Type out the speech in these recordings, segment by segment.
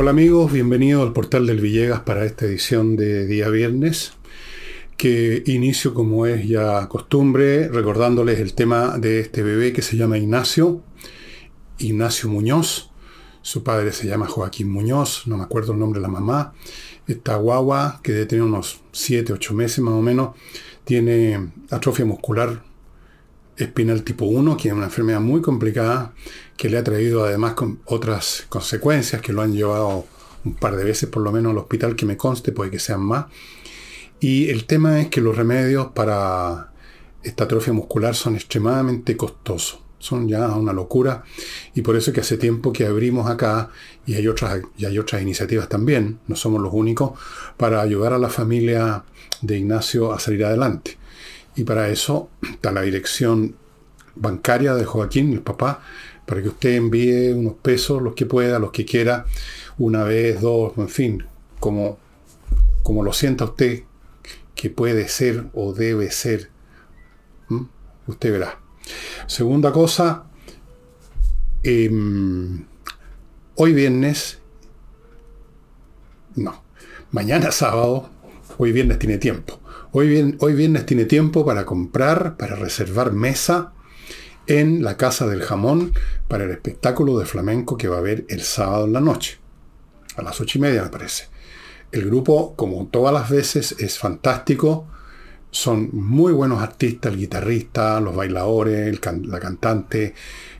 Hola amigos, bienvenidos al portal del Villegas para esta edición de día viernes, que inicio como es ya costumbre, recordándoles el tema de este bebé que se llama Ignacio, Ignacio Muñoz, su padre se llama Joaquín Muñoz, no me acuerdo el nombre de la mamá, esta guagua que debe tener unos 7, 8 meses más o menos, tiene atrofia muscular espinal tipo 1, que es una enfermedad muy complicada, que le ha traído además otras consecuencias que lo han llevado un par de veces por lo menos al hospital, que me conste, puede que sean más. Y el tema es que los remedios para esta atrofia muscular son extremadamente costosos. Son ya una locura y por eso es que hace tiempo que abrimos acá y hay otras, y hay otras iniciativas también, no somos los únicos, para ayudar a la familia de Ignacio a salir adelante. Y para eso está la dirección bancaria de Joaquín, el papá, para que usted envíe unos pesos, los que pueda, los que quiera, una vez, dos, en fin, como, como lo sienta usted que puede ser o debe ser. Usted verá. Segunda cosa, em, hoy viernes, no, mañana sábado, hoy viernes tiene tiempo. Hoy, hoy viernes tiene tiempo para comprar, para reservar mesa en la Casa del Jamón para el espectáculo de flamenco que va a haber el sábado en la noche, a las ocho y media me parece. El grupo, como todas las veces, es fantástico. Son muy buenos artistas, el guitarrista, los bailadores, la cantante,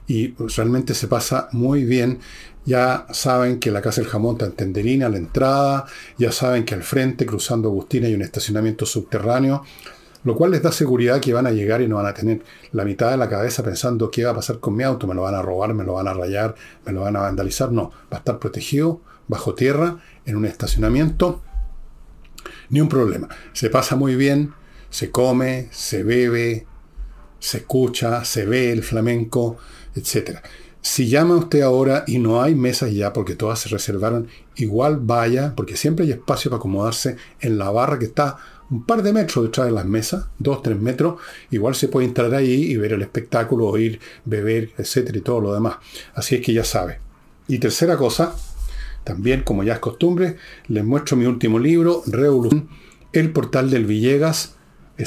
y realmente se pasa muy bien. Ya saben que la Casa del Jamón está en Tenderina, a la entrada, ya saben que al frente, cruzando Agustina, hay un estacionamiento subterráneo lo cual les da seguridad que van a llegar y no van a tener la mitad de la cabeza pensando qué va a pasar con mi auto, me lo van a robar, me lo van a rayar, me lo van a vandalizar. No, va a estar protegido bajo tierra, en un estacionamiento. Ni un problema. Se pasa muy bien, se come, se bebe, se escucha, se ve el flamenco, etc. Si llama usted ahora y no hay mesas ya porque todas se reservaron, igual vaya, porque siempre hay espacio para acomodarse en la barra que está un par de metros detrás de las mesas, dos, tres metros, igual se puede entrar ahí y ver el espectáculo, oír, beber, etcétera y todo lo demás. Así es que ya sabe. Y tercera cosa, también como ya es costumbre, les muestro mi último libro, Revolución, el portal del Villegas.cl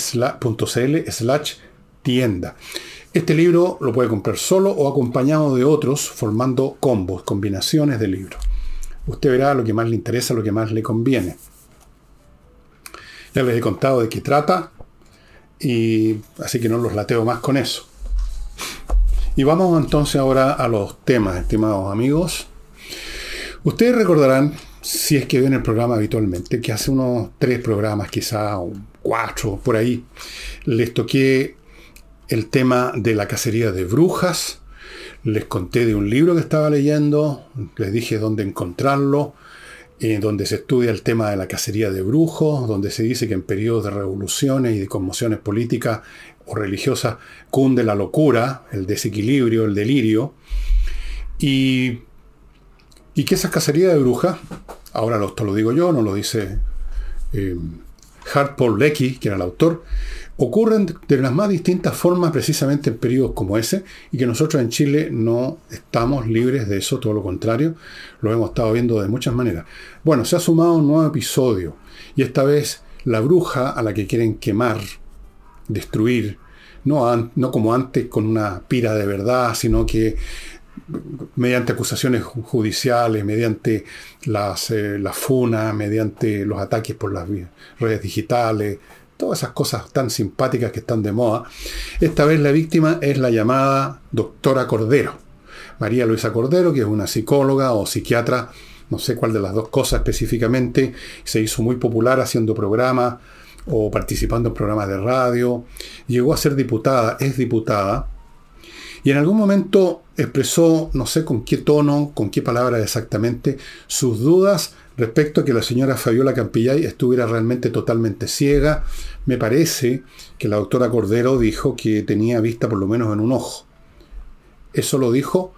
slash tienda. Este libro lo puede comprar solo o acompañado de otros, formando combos, combinaciones de libros. Usted verá lo que más le interesa, lo que más le conviene. Ya les he contado de qué trata, y así que no los lateo más con eso. Y vamos entonces ahora a los temas, estimados amigos. Ustedes recordarán, si es que ven el programa habitualmente, que hace unos tres programas, quizá, o cuatro, por ahí, les toqué el tema de la cacería de brujas, les conté de un libro que estaba leyendo, les dije dónde encontrarlo, donde se estudia el tema de la cacería de brujos, donde se dice que en periodos de revoluciones y de conmociones políticas o religiosas cunde la locura, el desequilibrio, el delirio, y, y que esa cacería de brujas, ahora esto lo digo yo, no lo dice eh, Hart Paul Lecky, que era el autor, ocurren de las más distintas formas precisamente en periodos como ese y que nosotros en Chile no estamos libres de eso, todo lo contrario, lo hemos estado viendo de muchas maneras. Bueno, se ha sumado un nuevo episodio y esta vez la bruja a la que quieren quemar, destruir, no, no como antes con una pira de verdad, sino que mediante acusaciones judiciales, mediante las, eh, la FUNA, mediante los ataques por las redes digitales, todas esas cosas tan simpáticas que están de moda. Esta vez la víctima es la llamada doctora Cordero. María Luisa Cordero, que es una psicóloga o psiquiatra, no sé cuál de las dos cosas específicamente, se hizo muy popular haciendo programas o participando en programas de radio, llegó a ser diputada, es diputada, y en algún momento expresó, no sé con qué tono, con qué palabras exactamente, sus dudas respecto a que la señora Fabiola Campillay estuviera realmente totalmente ciega. Me parece que la doctora Cordero dijo que tenía vista por lo menos en un ojo. Eso lo dijo,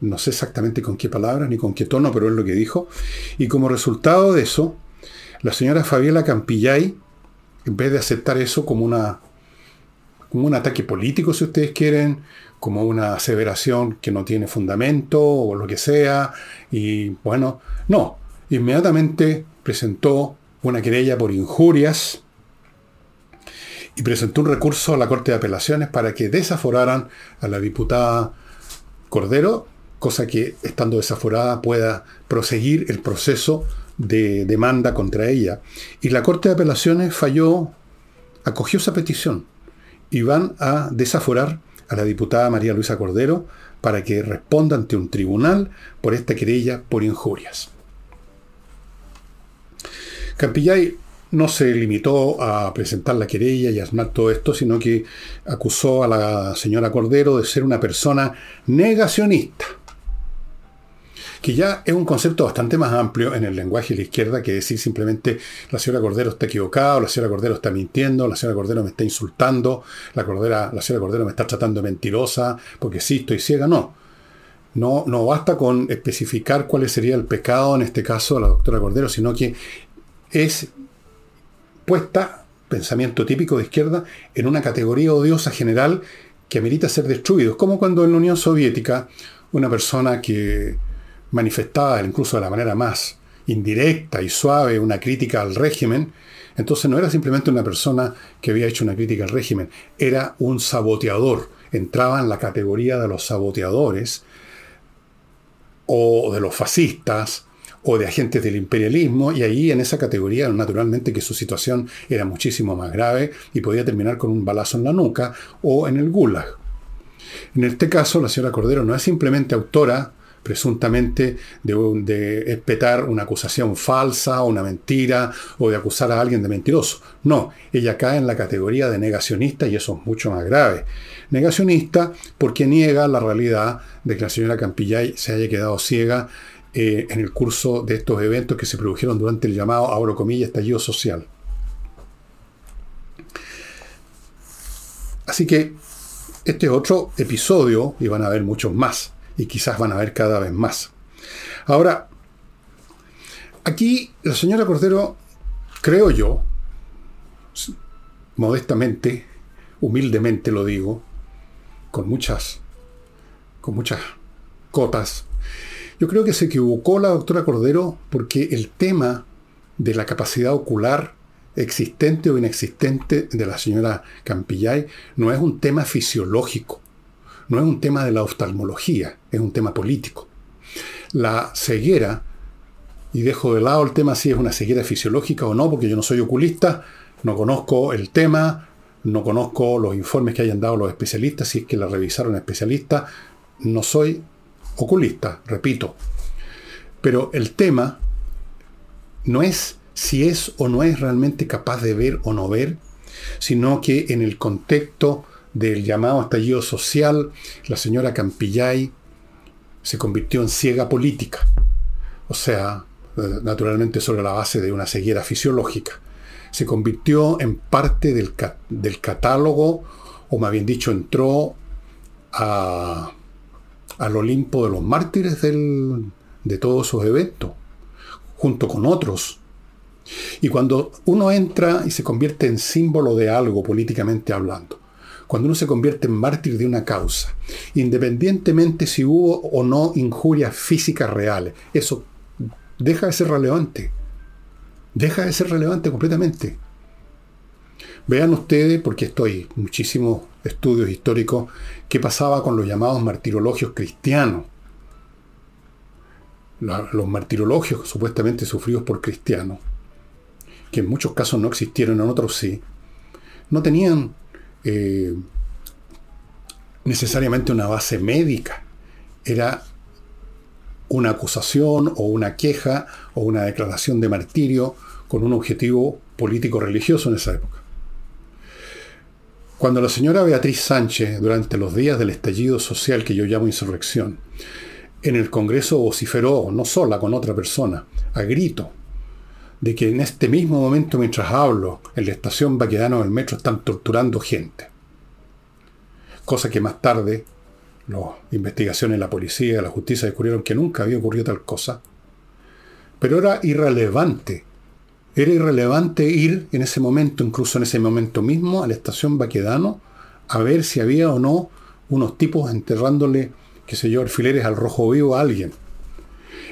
no sé exactamente con qué palabras ni con qué tono, pero es lo que dijo. Y como resultado de eso, la señora Fabiola Campillay, en vez de aceptar eso como una como un ataque político, si ustedes quieren, como una aseveración que no tiene fundamento o lo que sea. Y bueno, no, inmediatamente presentó una querella por injurias y presentó un recurso a la Corte de Apelaciones para que desaforaran a la diputada Cordero, cosa que, estando desaforada, pueda proseguir el proceso de demanda contra ella. Y la Corte de Apelaciones falló, acogió esa petición y van a desaforar a la diputada María Luisa Cordero para que responda ante un tribunal por esta querella por injurias. Campillay no se limitó a presentar la querella y a todo esto, sino que acusó a la señora Cordero de ser una persona negacionista que ya es un concepto bastante más amplio en el lenguaje de la izquierda que decir simplemente la señora Cordero está equivocada, la señora Cordero está mintiendo, la señora Cordero me está insultando, la, Cordera, la señora Cordero me está tratando de mentirosa porque sí estoy ciega. No. no, no basta con especificar cuál sería el pecado en este caso de la doctora Cordero, sino que es puesta, pensamiento típico de izquierda, en una categoría odiosa general que amerita ser destruido. Es como cuando en la Unión Soviética una persona que manifestaba incluso de la manera más indirecta y suave una crítica al régimen, entonces no era simplemente una persona que había hecho una crítica al régimen, era un saboteador. Entraba en la categoría de los saboteadores o de los fascistas o de agentes del imperialismo y ahí en esa categoría naturalmente que su situación era muchísimo más grave y podía terminar con un balazo en la nuca o en el gulag. En este caso la señora Cordero no es simplemente autora presuntamente de, de espetar una acusación falsa, una mentira, o de acusar a alguien de mentiroso. No, ella cae en la categoría de negacionista y eso es mucho más grave. Negacionista porque niega la realidad de que la señora Campillay se haya quedado ciega eh, en el curso de estos eventos que se produjeron durante el llamado, abro comillas, estallido social. Así que este es otro episodio, y van a haber muchos más y quizás van a ver cada vez más. Ahora, aquí la señora Cordero, creo yo, modestamente, humildemente lo digo, con muchas, con muchas cotas, yo creo que se equivocó la doctora Cordero porque el tema de la capacidad ocular existente o inexistente de la señora Campillay no es un tema fisiológico no es un tema de la oftalmología, es un tema político. La ceguera, y dejo de lado el tema si es una ceguera fisiológica o no, porque yo no soy oculista, no conozco el tema, no conozco los informes que hayan dado los especialistas, si es que la revisaron especialistas, no soy oculista, repito. Pero el tema no es si es o no es realmente capaz de ver o no ver, sino que en el contexto del llamado estallido social, la señora Campillay se convirtió en ciega política. O sea, eh, naturalmente sobre la base de una ceguera fisiológica. Se convirtió en parte del, catálogo, o más bien dicho, entró al Olimpo de los mártires de todos esos eventos, junto con otros. Y cuando uno entra y se convierte en símbolo de algo políticamente hablando, cuando uno se convierte en mártir de una causa, independientemente si hubo o no injurias físicas reales, eso deja de ser relevante. Deja de ser relevante completamente. Vean ustedes, porque esto hay muchísimos estudios históricos, qué pasaba con los llamados martirologios cristianos. Los martirologios supuestamente sufridos por cristianos, que en muchos casos no existieron, en otros sí, no tenían eh, necesariamente una base médica. Era una acusación o una queja o una declaración de martirio con un objetivo político-religioso en esa época. Cuando la señora Beatriz Sánchez, durante los días del estallido social que yo llamo insurrección, en el Congreso vociferó, no sola, con otra persona, a grito, de que en este mismo momento, mientras hablo, en la estación Baquedano del metro están torturando gente. Cosa que más tarde las investigaciones de la policía, de la justicia descubrieron que nunca había ocurrido tal cosa. Pero era irrelevante. Era irrelevante ir en ese momento, incluso en ese momento mismo, a la estación Baquedano a ver si había o no unos tipos enterrándole, qué sé yo, alfileres al rojo vivo a alguien.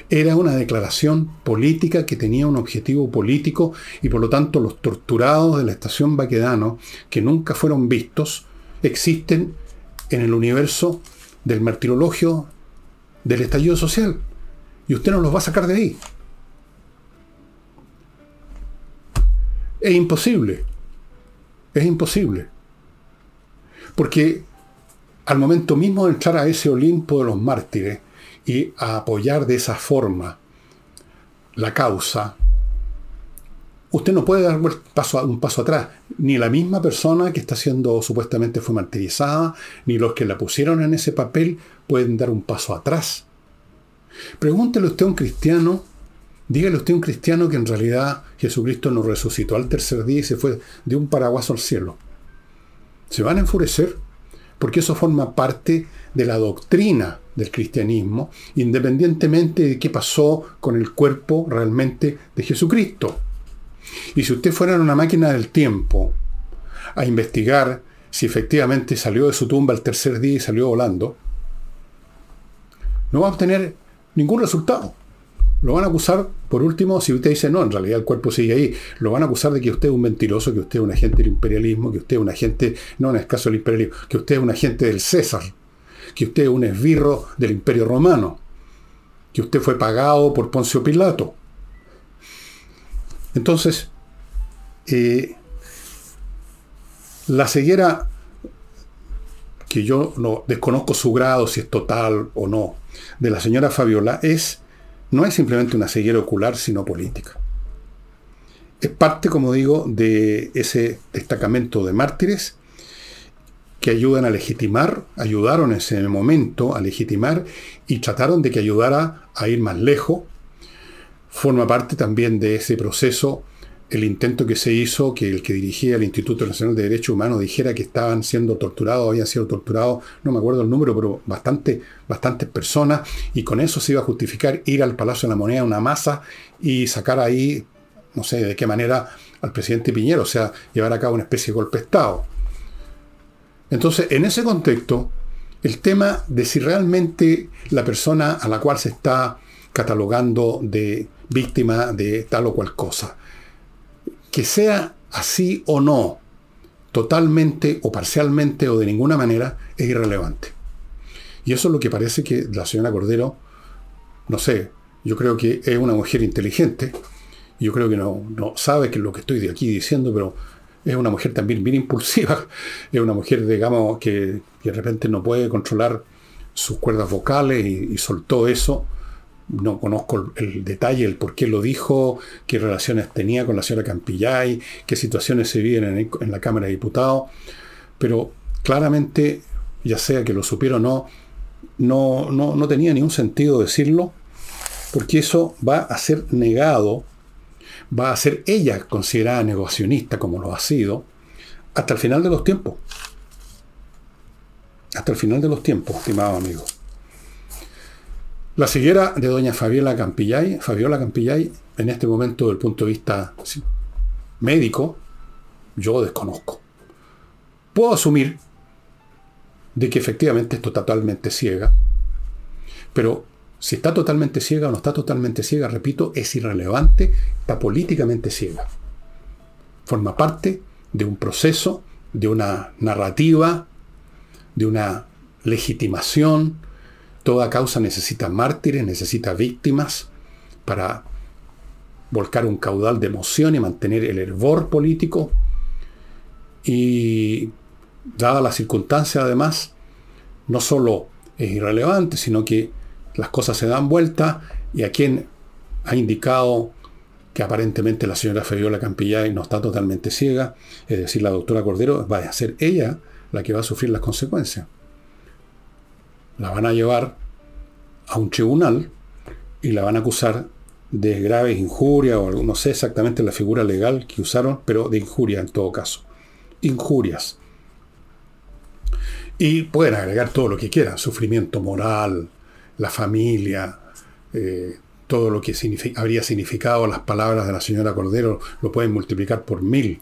Era una declaración política que tenía un objetivo político y por lo tanto los torturados de la estación Baquedano, que nunca fueron vistos, existen en el universo del martirologio del estallido social. Y usted no los va a sacar de ahí. Es imposible. Es imposible. Porque al momento mismo de entrar a ese Olimpo de los mártires y a apoyar de esa forma la causa, usted no puede dar un paso, un paso atrás. Ni la misma persona que está siendo supuestamente fue martirizada, ni los que la pusieron en ese papel pueden dar un paso atrás. Pregúntele usted a un cristiano, dígale usted a un cristiano que en realidad Jesucristo nos resucitó al tercer día y se fue de un paraguaso al cielo. Se van a enfurecer porque eso forma parte de la doctrina del cristianismo, independientemente de qué pasó con el cuerpo realmente de Jesucristo. Y si usted fuera una máquina del tiempo a investigar si efectivamente salió de su tumba el tercer día y salió volando, no va a obtener ningún resultado. Lo van a acusar, por último, si usted dice, no, en realidad el cuerpo sigue ahí, lo van a acusar de que usted es un mentiroso, que usted es un agente del imperialismo, que usted es un agente, no en el caso del imperialismo, que usted es un agente del César, que usted es un esbirro del imperio romano, que usted fue pagado por Poncio Pilato. Entonces, eh, la ceguera, que yo no desconozco su grado, si es total o no, de la señora Fabiola, es, no es simplemente una ceguera ocular, sino política. Es parte, como digo, de ese destacamento de mártires que ayudan a legitimar, ayudaron en ese momento a legitimar y trataron de que ayudara a ir más lejos forma parte también de ese proceso el intento que se hizo que el que dirigía el Instituto Nacional de Derechos Humanos dijera que estaban siendo torturados, habían sido torturados, no me acuerdo el número, pero bastante, bastantes personas, y con eso se iba a justificar ir al Palacio de la Moneda una masa y sacar ahí, no sé de qué manera, al presidente Piñero, o sea, llevar a cabo una especie de golpe de Estado. Entonces, en ese contexto, el tema de si realmente la persona a la cual se está catalogando de víctima de tal o cual cosa. Que sea así o no, totalmente o parcialmente o de ninguna manera, es irrelevante. Y eso es lo que parece que la señora Cordero, no sé, yo creo que es una mujer inteligente, yo creo que no, no sabe que lo que estoy de aquí diciendo, pero es una mujer también bien impulsiva, es una mujer, digamos, que, de repente no puede controlar sus cuerdas vocales y soltó eso. No conozco el, detalle, el por qué lo dijo, qué relaciones tenía con la señora Campillay, qué situaciones se viven en, la Cámara de Diputados, pero claramente, ya sea que lo supiera o no, no, no, no tenía ningún sentido decirlo, porque eso va a ser negado, va a ser ella considerada negacionista como lo ha sido, hasta el final de los tiempos. Hasta el final de los tiempos, estimado amigo. La ceguera de doña Fabiola Campillay, Fabiola Campillay, en este momento, desde el punto de vista médico, yo desconozco. Puedo asumir de que efectivamente está totalmente ciega, pero si está totalmente ciega o no está totalmente ciega, repito, es irrelevante, está políticamente ciega. Forma parte de un proceso, de una narrativa, de una legitimación, Toda causa necesita mártires, necesita víctimas para volcar un caudal de emoción y mantener el hervor político. Y dada la circunstancia además, no solo es irrelevante, sino que las cosas se dan vuelta y a quien ha indicado que aparentemente la señora Fabiola Campillay no está totalmente ciega, es decir, la doctora Cordero, va a ser ella la que va a sufrir las consecuencias la van a llevar a un tribunal y la van a acusar de graves injurias o no sé exactamente la figura legal que usaron, pero de injuria en todo caso. Injurias. Y pueden agregar todo lo que quieran, sufrimiento moral, la familia, eh, todo lo que habría significado las palabras de la señora Cordero, lo pueden multiplicar por mil.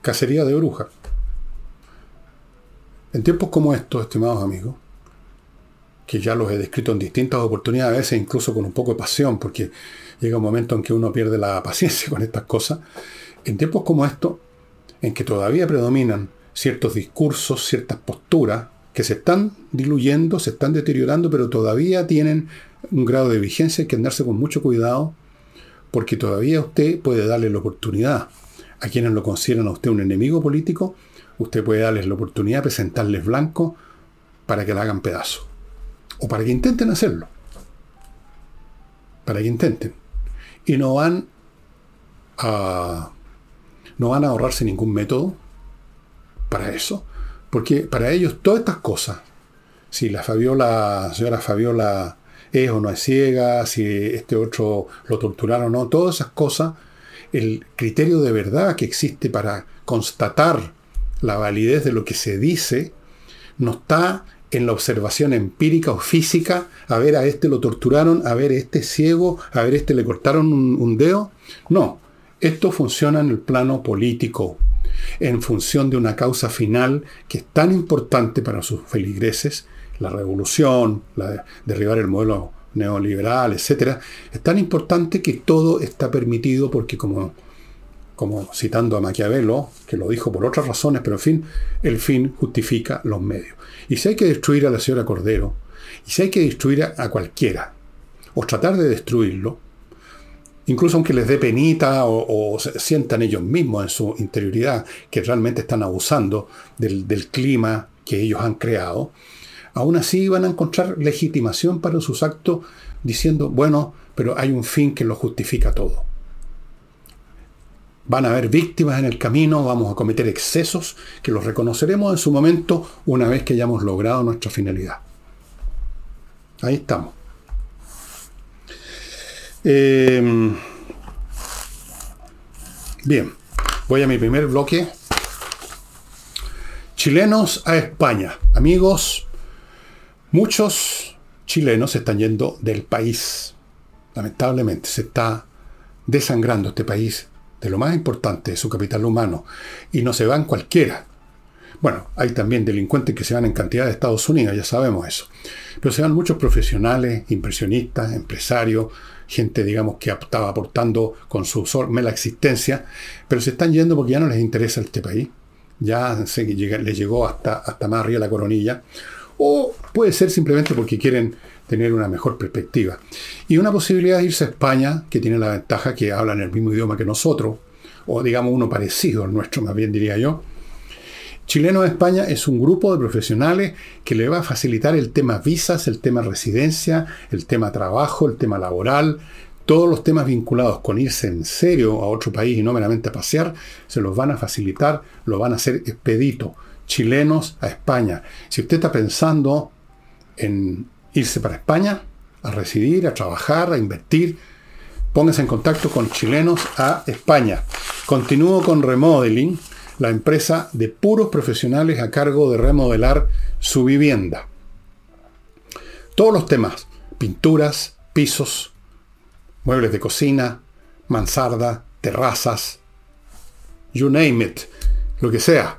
Cacería de brujas. En tiempos como estos, estimados amigos, que ya los he descrito en distintas oportunidades, a veces incluso con un poco de pasión, porque llega un momento en que uno pierde la paciencia con estas cosas, en tiempos como estos, en que todavía predominan ciertos discursos, ciertas posturas, que se están diluyendo, se están deteriorando, pero todavía tienen un grado de vigencia, hay que andarse con mucho cuidado, porque todavía usted puede darle la oportunidad a quienes lo consideran a usted un enemigo político, usted puede darles la oportunidad de presentarles blanco para que la hagan pedazo. O para que intenten hacerlo. Para que intenten. Y no van a. no van a ahorrarse ningún método para eso. Porque para ellos todas estas cosas, si la Fabiola, señora Fabiola es o no es ciega, si este otro lo torturaron o no, todas esas cosas, el criterio de verdad que existe para constatar la validez de lo que se dice, no está en la observación empírica o física, a ver a este lo torturaron, a ver este ciego, a ver a este le cortaron un, un dedo. No, esto funciona en el plano político, en función de una causa final que es tan importante para sus feligreses, la revolución, la, derribar el modelo neoliberal, etc., es tan importante que todo está permitido porque como, como citando a Maquiavelo, que lo dijo por otras razones, pero en fin, el fin justifica los medios. Y si hay que destruir a la señora Cordero, y si hay que destruir a, cualquiera, o tratar de destruirlo, incluso aunque les dé penita o, sientan ellos mismos en su interioridad que realmente están abusando del, del clima que ellos han creado, aún así van a encontrar legitimación para sus actos diciendo, bueno, pero hay un fin que lo justifica todo. Van a haber víctimas en el camino, vamos a cometer excesos que los reconoceremos en su momento una vez que hayamos logrado nuestra finalidad. Ahí estamos. Em, bien, voy a mi primer bloque. Chilenos a España. Amigos, muchos chilenos se están yendo del país. Lamentablemente se está desangrando este país de lo más importante, de su capital humano, y no se van cualquiera. Bueno, hay también delincuentes que se van en cantidad de Estados Unidos, ya sabemos eso. Pero se van muchos profesionales, impresionistas, empresarios, gente, digamos, que estaba aportando con su mera existencia, pero se están yendo porque ya no les interesa este país. Ya se, les llegó hasta, hasta más arriba la coronilla. O puede ser simplemente porque quieren tener una mejor perspectiva. Y una posibilidad de irse a España, que tiene la ventaja que hablan el mismo idioma que nosotros, o digamos uno parecido al nuestro, más bien diría yo. Chileno de España es un grupo de profesionales que le va a facilitar el tema visas, el tema residencia, el tema trabajo, el tema laboral, todos los temas vinculados con irse en serio a otro país y no meramente a pasear, se los van a facilitar, lo van a hacer expedito. Chilenos a España. Si usted está pensando en irse para España, a residir, a trabajar, a invertir, póngase en contacto con chilenos a España. Continúo con Remodeling, la empresa de puros profesionales a cargo de remodelar su vivienda. Todos los temas, pinturas, pisos, muebles de cocina, mansarda, terrazas, you name it, lo que sea,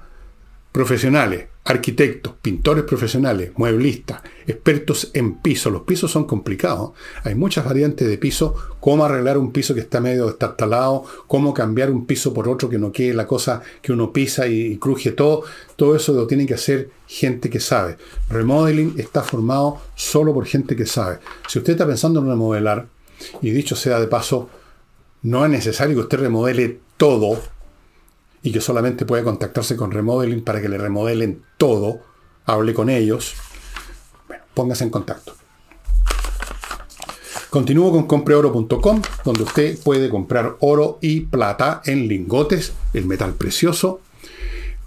profesionales, arquitectos, pintores profesionales, mueblistas, expertos en piso. Los pisos son complicados. Hay muchas variantes de piso. Cómo arreglar un piso que está medio destartalado, cómo cambiar un piso por otro que no quede la cosa que uno pisa y, cruje todo. Todo eso lo tiene que hacer gente que sabe. Remodeling está formado solo por gente que sabe. Si usted está pensando en remodelar, y dicho sea de paso, no es necesario que usted remodele todo y que solamente puede contactarse con Remodeling para que le remodelen todo, hable con ellos, bueno, póngase en contacto. Continúo con compreoro.com, donde usted puede comprar oro y plata en lingotes, el metal precioso,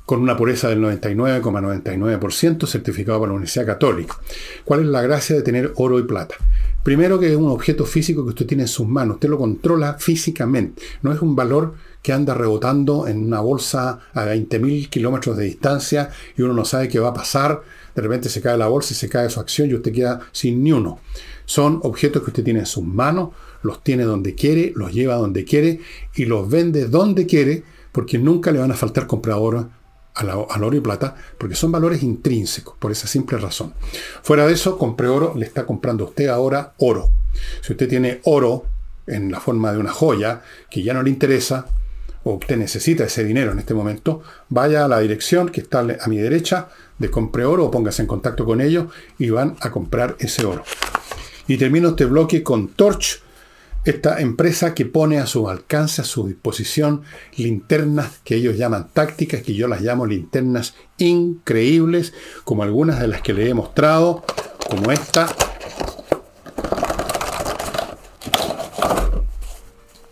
con una pureza del 99,99% certificado por la Universidad Católica. ¿Cuál es la gracia de tener oro y plata? Primero que es un objeto físico que usted tiene en sus manos, usted lo controla físicamente, no es un valor que anda rebotando en una bolsa a 20.000 kilómetros de distancia y uno no sabe qué va a pasar. De repente se cae la bolsa y se cae su acción y usted queda sin ni uno. Son objetos que usted tiene en sus manos, los tiene donde quiere, los lleva donde quiere y los vende donde quiere porque nunca le van a faltar compradores al, oro y plata, porque son valores intrínsecos, por esa simple razón. Fuera de eso, compre oro, le está comprando usted ahora oro. Si usted tiene oro en la forma de una joya que ya no le interesa, o usted necesita ese dinero en este momento, vaya a la dirección que está a mi derecha de compre oro o póngase en contacto con ellos y van a comprar ese oro. Y termino este bloque con Torch, esta empresa que pone a su alcance, a su disposición, linternas que ellos llaman tácticas, que yo las llamo linternas increíbles, como algunas de las que le he mostrado, como esta.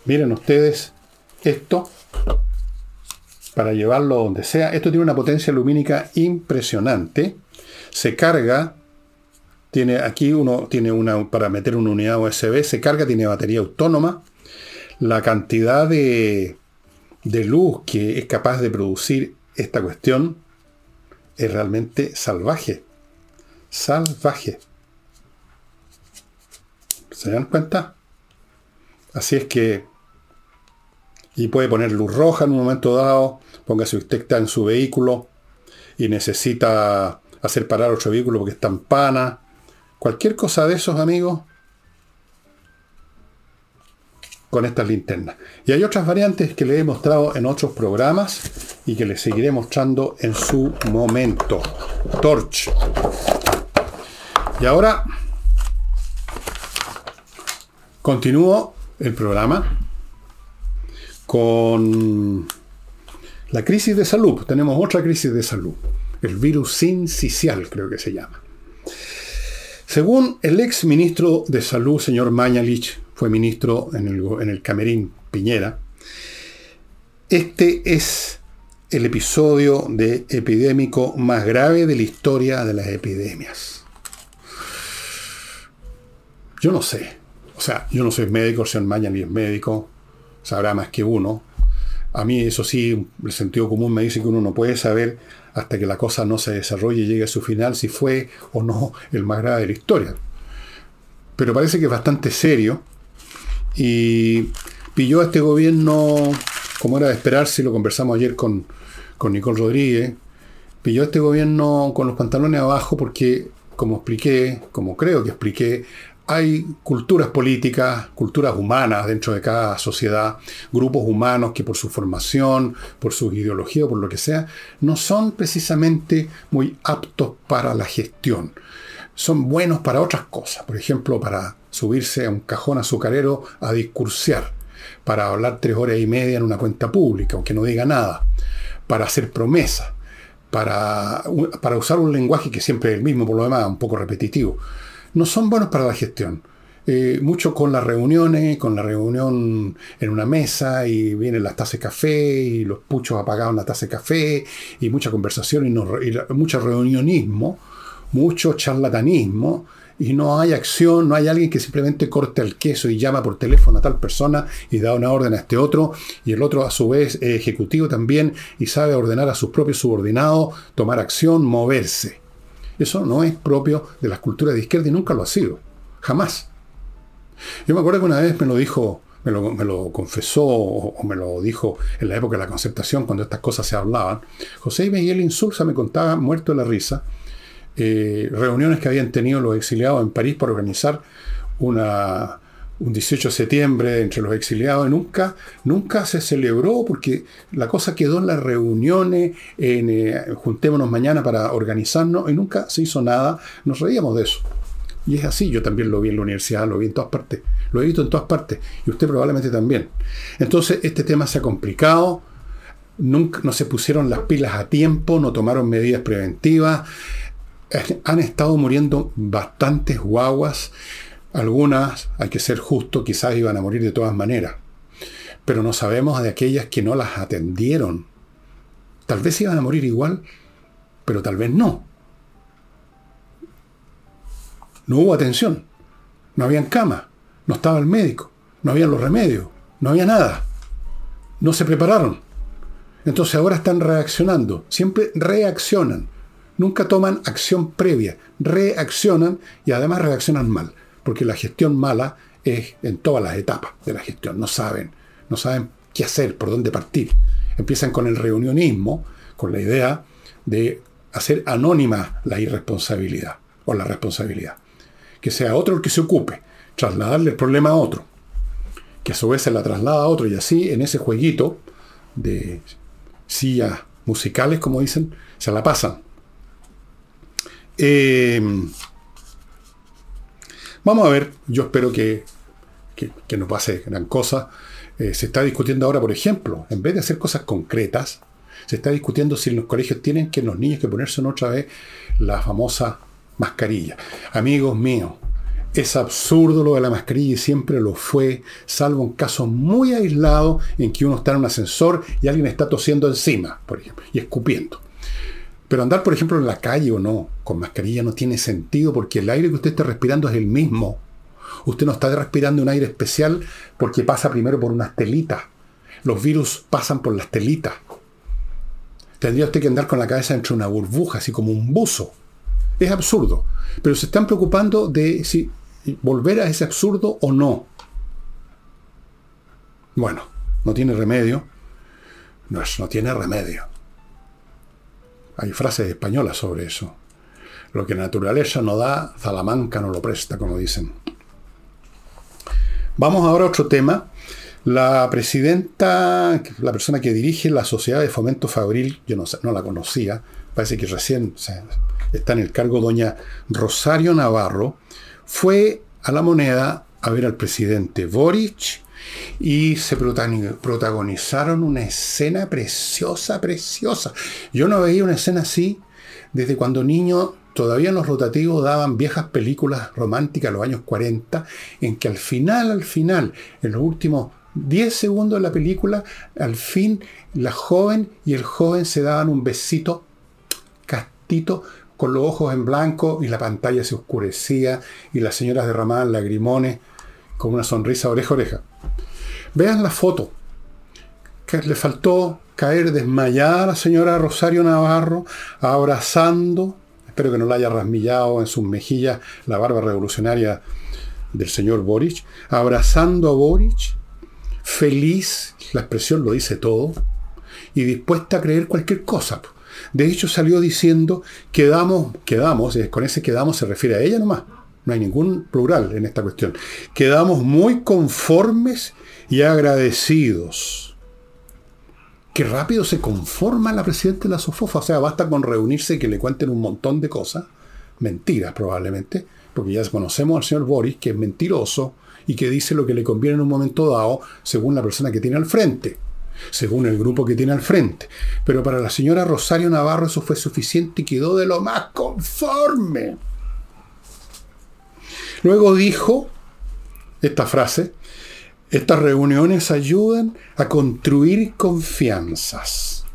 Miren ustedes esto para llevarlo donde sea. Esto tiene una potencia lumínica impresionante. Se carga. Tiene aquí uno tiene una para meter una unidad USB. Se carga, tiene batería autónoma. La cantidad de, de luz que es capaz de producir esta cuestión es realmente salvaje. Salvaje. ¿Se dan cuenta? Así es que y puede poner luz roja en un momento dado. Póngase usted está en su vehículo y necesita hacer parar otro vehículo porque está en pana. Cualquier cosa de esos, amigos, con estas linternas. Y hay otras variantes que le he mostrado en otros programas y que les seguiré mostrando en su momento. Torch. Y ahora continúo el programa con la crisis de salud. Tenemos otra crisis de salud. El virus sincicial, creo que se llama. Según el ex ministro de Salud, señor Mañalich, fue ministro en el, en el Camerín Piñera, este es el episodio de epidémico más grave de la historia de las epidemias. Yo no sé. O sea, yo no soy médico, señor Mañalich es médico sabrá más que uno. A mí, eso sí, el sentido común me dice que uno no puede saber hasta que la cosa no se desarrolle y llegue a su final si fue o no el más grave de la historia. Pero parece que es bastante serio y pilló a este gobierno, como era de esperarse, lo conversamos ayer con, con Nicole Rodríguez, pilló a este gobierno con los pantalones abajo porque, como expliqué, como creo que expliqué, hay culturas políticas, culturas humanas dentro de cada sociedad, grupos humanos que por su formación, por su ideología o por lo que sea, no son precisamente muy aptos para la gestión. Son buenos para otras cosas, por ejemplo, para subirse a un cajón azucarero a discursear, para hablar tres horas y media en una cuenta pública, aunque no diga nada, para hacer promesas, para, para usar un lenguaje que siempre es el mismo, por lo demás, un poco repetitivo no son buenos para la gestión. Eh, mucho con las reuniones, con la reunión en una mesa y vienen las tazas de café y los puchos apagados en la taza de café y mucha conversación y, mucho reunionismo, mucho charlatanismo y no hay acción, no hay alguien que simplemente corte el queso y llama por teléfono a tal persona y da una orden a este otro y el otro a su vez es ejecutivo también y sabe ordenar a sus propios subordinados, tomar acción, moverse. Eso no es propio de las culturas de izquierda y nunca lo ha sido. Jamás. Yo me acuerdo que una vez me lo dijo, me lo, confesó o, me lo dijo en la época de la concertación, cuando estas cosas se hablaban. José Miguel Insulza me contaba, muerto de la risa, eh, reuniones que habían tenido los exiliados en París para organizar una, un 18 de septiembre entre los exiliados nunca, nunca se celebró porque la cosa quedó en las reuniones, eh, juntémonos mañana para organizarnos y nunca se hizo nada, nos reíamos de eso. Y es así, yo también lo vi en la universidad, lo vi en todas partes, lo he visto en todas partes y usted probablemente también. Entonces este tema se ha complicado, nunca, no se pusieron las pilas a tiempo, no tomaron medidas preventivas, han estado muriendo bastantes guaguas algunas, hay que ser justo, quizás iban a morir de todas maneras. Pero no sabemos de aquellas que no las atendieron. Tal vez iban a morir igual, pero tal vez no. No hubo atención. No habían cama. No estaba el médico. No habían los remedios. No había nada. No se prepararon. Entonces ahora están reaccionando. Siempre reaccionan. Nunca toman acción previa. Reaccionan y además reaccionan mal porque la gestión mala es en todas las etapas de la gestión. No saben, no saben qué hacer, por dónde partir. Empiezan con el reunionismo, con la idea de hacer anónima la irresponsabilidad o la responsabilidad. Que sea otro el que se ocupe, trasladarle el problema a otro, que a su vez se la traslada a otro y así en ese jueguito de sillas musicales, como dicen, se la pasan. Eh, vamos a ver, yo espero que, que, no pase gran cosa. Eh, se está discutiendo ahora, por ejemplo, en vez de hacer cosas concretas, se está discutiendo si en los colegios tienen que los niños que ponerse otra vez la famosa mascarilla. Amigos míos, es absurdo lo de la mascarilla y siempre lo fue, salvo en casos muy aislados en que uno está en un ascensor y alguien está tosiendo encima, por ejemplo, y escupiendo. Pero andar, por ejemplo, en la calle o no, con mascarilla no tiene sentido porque el aire que usted está respirando es el mismo. Usted no está respirando un aire especial porque pasa primero por unas telitas. Los virus pasan por las telitas. Tendría usted que andar con la cabeza entre una burbuja, así como un buzo. Es absurdo. Pero se están preocupando de si volver a ese absurdo o no. Bueno, no tiene remedio. No, no tiene remedio. Hay frases españolas sobre eso. Lo que naturaleza no da, Salamanca no lo presta, como dicen. Vamos ahora a otro tema. La presidenta, la persona que dirige la Sociedad de Fomento Fabril, yo no la conocía, parece que recién está en el cargo doña Rosario Navarro, fue a la moneda a ver al presidente Boric y se protagonizaron una escena preciosa, preciosa. Yo no veía una escena así desde cuando niño todavía en los rotativos daban viejas películas románticas, los años 40, en que al final, al final, en los últimos 10 segundos de la película, al fin la joven y el joven se daban un besito castito con los ojos en blanco y la pantalla se oscurecía y las señoras derramaban lagrimones con una sonrisa oreja oreja. Vean la foto. Que le faltó caer desmayada a la señora Rosario Navarro, abrazando espero que no la haya rasmillado en sus mejillas la barba revolucionaria del señor Boric, abrazando a Boric, feliz, la expresión lo dice todo, y dispuesta a creer cualquier cosa. De hecho, salió diciendo, quedamos, quedamos, con ese quedamos se refiere a ella nomás, no hay ningún plural en esta cuestión, quedamos muy conformes y agradecidos Qué rápido se conforma la presidenta de la SOFOFA. O sea, basta con reunirse y que le cuenten un montón de cosas. Mentiras, probablemente. Porque ya conocemos al señor Boris, que es mentiroso y que dice lo que le conviene en un momento dado, según la persona que tiene al frente. Según el grupo que tiene al frente. Pero para la señora Rosario Navarro eso fue suficiente y quedó de lo más conforme. Luego dijo esta frase, estas reuniones ayudan a construir confianzas.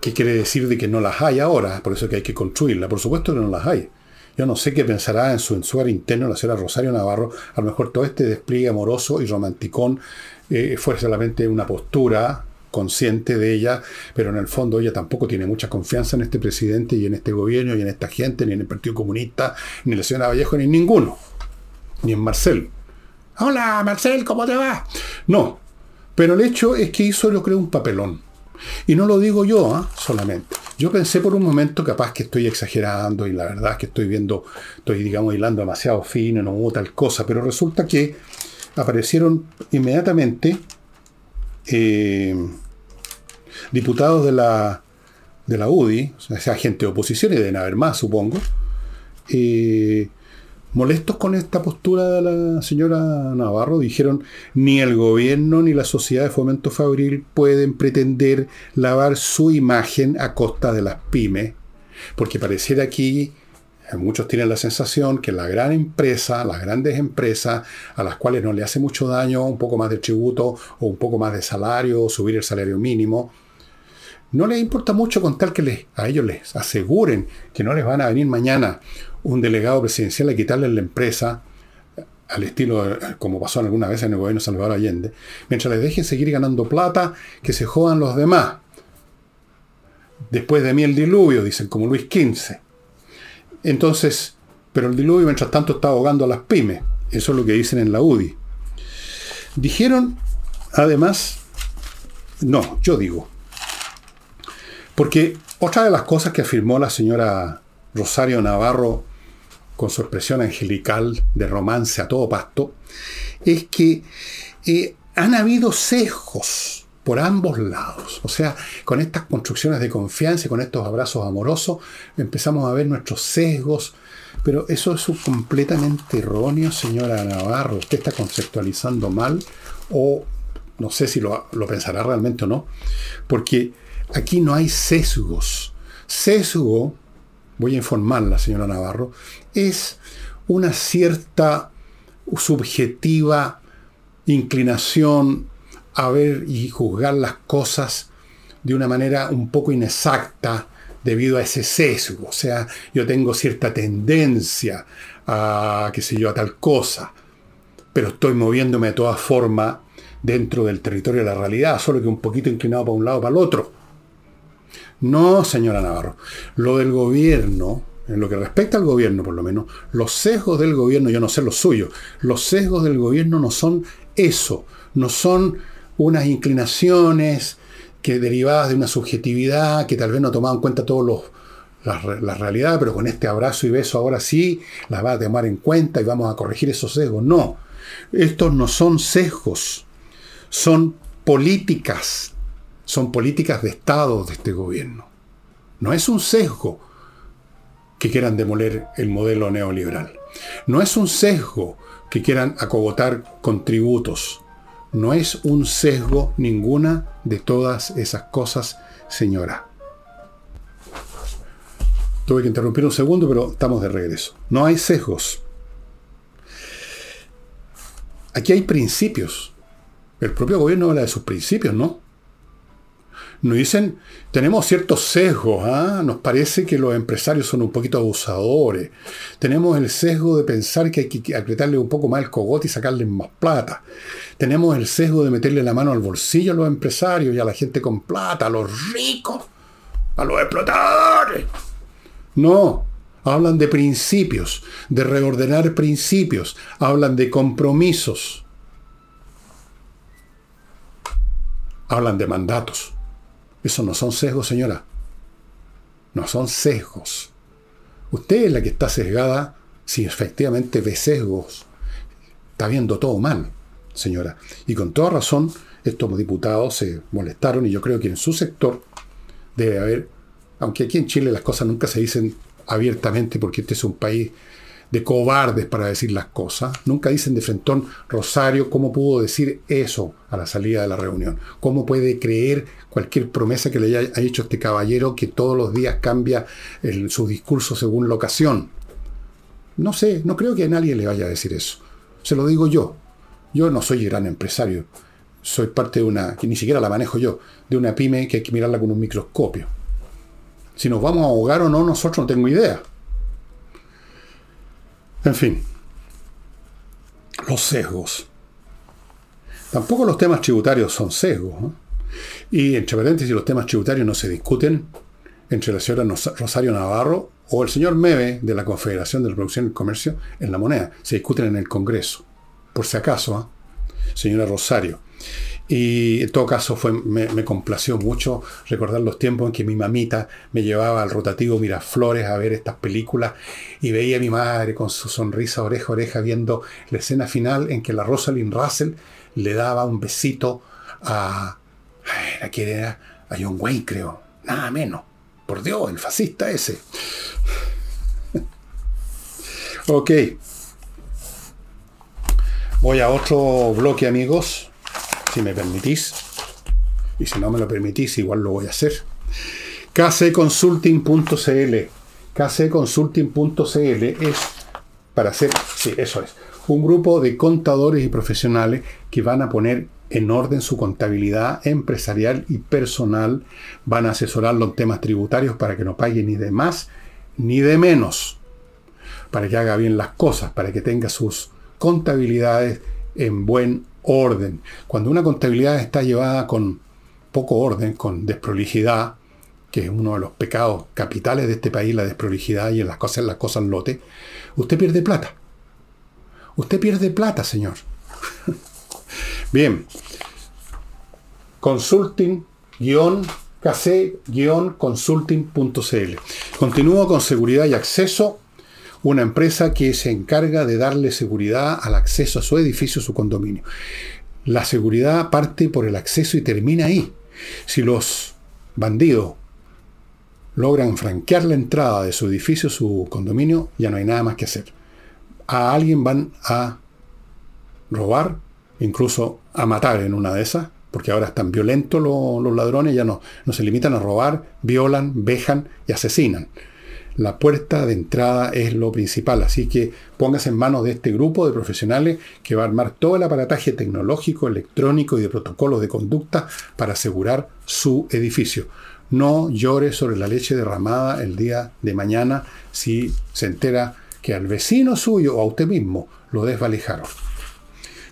¿Qué quiere decir de que no las hay ahora? Por eso que hay que construirlas. Por supuesto que no las hay. Yo no sé qué pensará en su ensuar interno la señora Rosario Navarro. A lo mejor todo este despliegue amoroso y romanticón eh, fue solamente una postura consciente de ella, pero en el fondo ella tampoco tiene mucha confianza en este presidente y en este gobierno y en esta gente, ni en el Partido Comunista, ni en la señora Vallejo, ni en ninguno, ni en Marcel. Hola, Marcel, ¿cómo te va? No, pero el hecho es que hizo, yo creo, un papelón. Y no lo digo yo ¿ah? solamente. Yo pensé por un momento, capaz que estoy exagerando y la verdad es que estoy viendo, estoy, digamos, hilando demasiado fino, no hubo tal cosa, pero resulta que aparecieron inmediatamente eh, diputados de la, de la UDI, o sea, gente de oposición y deben haber más, supongo, eh, molestos con esta postura de la señora Navarro, dijeron, ni el gobierno ni la sociedad de fomento fabril pueden pretender lavar su imagen a costa de las pymes, porque pareciera aquí, muchos tienen la sensación que la gran empresa, las grandes empresas, a las cuales no le hace mucho daño un poco más de tributo o un poco más de salario, o subir el salario mínimo, no les importa mucho con tal que a ellos les aseguren que no les van a venir mañana un delegado presidencial a quitarle la empresa, al estilo como pasó alguna vez en el gobierno de Salvador Allende, mientras les dejen seguir ganando plata, que se jodan los demás. Después de mí el diluvio, dicen, como Luis XV. Entonces, pero el diluvio mientras tanto está ahogando a las pymes. Eso es lo que dicen en la UDI. Dijeron, además, no, yo digo, Porque otra de las cosas que afirmó la señora Rosario Navarro con su expresión angelical de romance a todo pasto, es que eh, han habido sesgos por ambos lados. O sea, con estas construcciones de confianza y con estos abrazos amorosos, empezamos a ver nuestros sesgos. Pero eso es completamente erróneo, señora Navarro. Usted está conceptualizando mal o no sé si lo, lo pensará realmente o no, porque aquí no hay sesgos. Sesgo, voy a informarla, señora Navarro, es una cierta subjetiva inclinación a ver y juzgar las cosas de una manera un poco inexacta debido a ese sesgo. O sea, yo tengo cierta tendencia a, qué sé yo, a tal cosa, pero estoy moviéndome de todas formas dentro del territorio de la realidad, solo que un poquito inclinado para un lado o para el otro. No, señora Navarro. Lo del gobierno, en lo que respecta al gobierno por lo menos, los sesgos del gobierno, yo no sé los suyos, los sesgos del gobierno no son eso, no son unas inclinaciones que derivadas de una subjetividad que tal vez no tomaban en cuenta todos los la, realidad, pero con este abrazo y beso ahora sí las va a tomar en cuenta y vamos a corregir esos sesgos. No, estos no son sesgos, son políticas, son políticas de Estado de este gobierno. No es un sesgo que quieran demoler el modelo neoliberal. No es un sesgo que quieran acogotar contributos. No es un sesgo ninguna de todas esas cosas, señora. Tuve que interrumpir un segundo, pero estamos de regreso. No hay sesgos. Aquí hay principios. El propio gobierno habla de sus principios, ¿no? Nos dicen, tenemos ciertos sesgos, ¿ah? nos parece que los empresarios son un poquito abusadores. Tenemos el sesgo de pensar que hay que apretarle un poco más el cogote y sacarle más plata. Tenemos el sesgo de meterle la mano al bolsillo a los empresarios y a la gente con plata, a los ricos, a los explotadores. No, hablan de principios, de reordenar principios, hablan de compromisos, hablan de mandatos. Eso no son sesgos, señora. No son sesgos. Usted es la que está sesgada si efectivamente ve sesgos. Está viendo todo mal, señora. Y con toda razón, estos diputados se molestaron y yo creo que en su sector debe haber, aunque aquí en Chile las cosas nunca se dicen abiertamente porque este es un país de cobardes para decir las cosas. Nunca dicen de frentón, Rosario, ¿cómo pudo decir eso a la salida de la reunión? ¿Cómo puede creer cualquier promesa que le haya hecho este caballero que todos los días cambia su discurso según la ocasión? No sé, no creo que nadie le vaya a decir eso. Se lo digo yo. Yo no soy gran empresario. Soy parte de una, que ni siquiera la manejo yo, de una pyme que hay que mirarla con un microscopio. Si nos vamos a ahogar o no, nosotros no tengo idea. En fin, los sesgos. Tampoco los temas tributarios son sesgos. Y entre paréntesis, los temas tributarios no se discuten entre la señora Rosario Navarro o el señor Meve de la Confederación de la Producción y Comercio en la moneda. Se discuten en el Congreso. Por si acaso, ¿eh? señora Rosario. Y en todo caso fue, me, complació mucho recordar los tiempos en que mi mamita me llevaba al rotativo Miraflores a ver estas películas y veía a mi madre con su sonrisa oreja a oreja viendo la escena final en que la Rosalind Russell le daba un besito a... ¿A quién era? A John Wayne, creo. Nada menos. Por Dios, el fascista ese. ok. Voy a otro bloque, amigos si me permitís. Y si no me lo permitís, igual lo voy a hacer. kcconsulting.cl kcconsulting.cl es para hacer, sí, eso es, un grupo de contadores y profesionales que van a poner en orden su contabilidad empresarial y personal, van a asesorarlo en temas tributarios para que no pague ni de más ni de menos, para que haga bien las cosas, para que tenga sus contabilidades en buen orden. Cuando una contabilidad está llevada con poco orden, con desprolijidad, que es uno de los pecados capitales de este país, la desprolijidad y en las cosas, las cosas lote, usted pierde plata. Usted pierde plata, señor. Bien. Consulting kc-consulting.cl. Continúo con seguridad y acceso, una empresa que se encarga de darle seguridad al acceso a su edificio, su condominio. La seguridad parte por el acceso y termina ahí. Si los bandidos logran franquear la entrada de su edificio, su condominio, ya no hay nada más que hacer. A alguien van a robar, incluso a matar en una de esas, porque ahora están violentos los, ladrones, ya no, no se limitan a robar, violan, vejan y asesinan. La puerta de entrada es lo principal, así que póngase en manos de este grupo de profesionales que va a armar todo el aparataje tecnológico, electrónico y de protocolos de conducta para asegurar su edificio. No llore sobre la leche derramada el día de mañana si se entera que al vecino suyo o a usted mismo lo desvalijaron.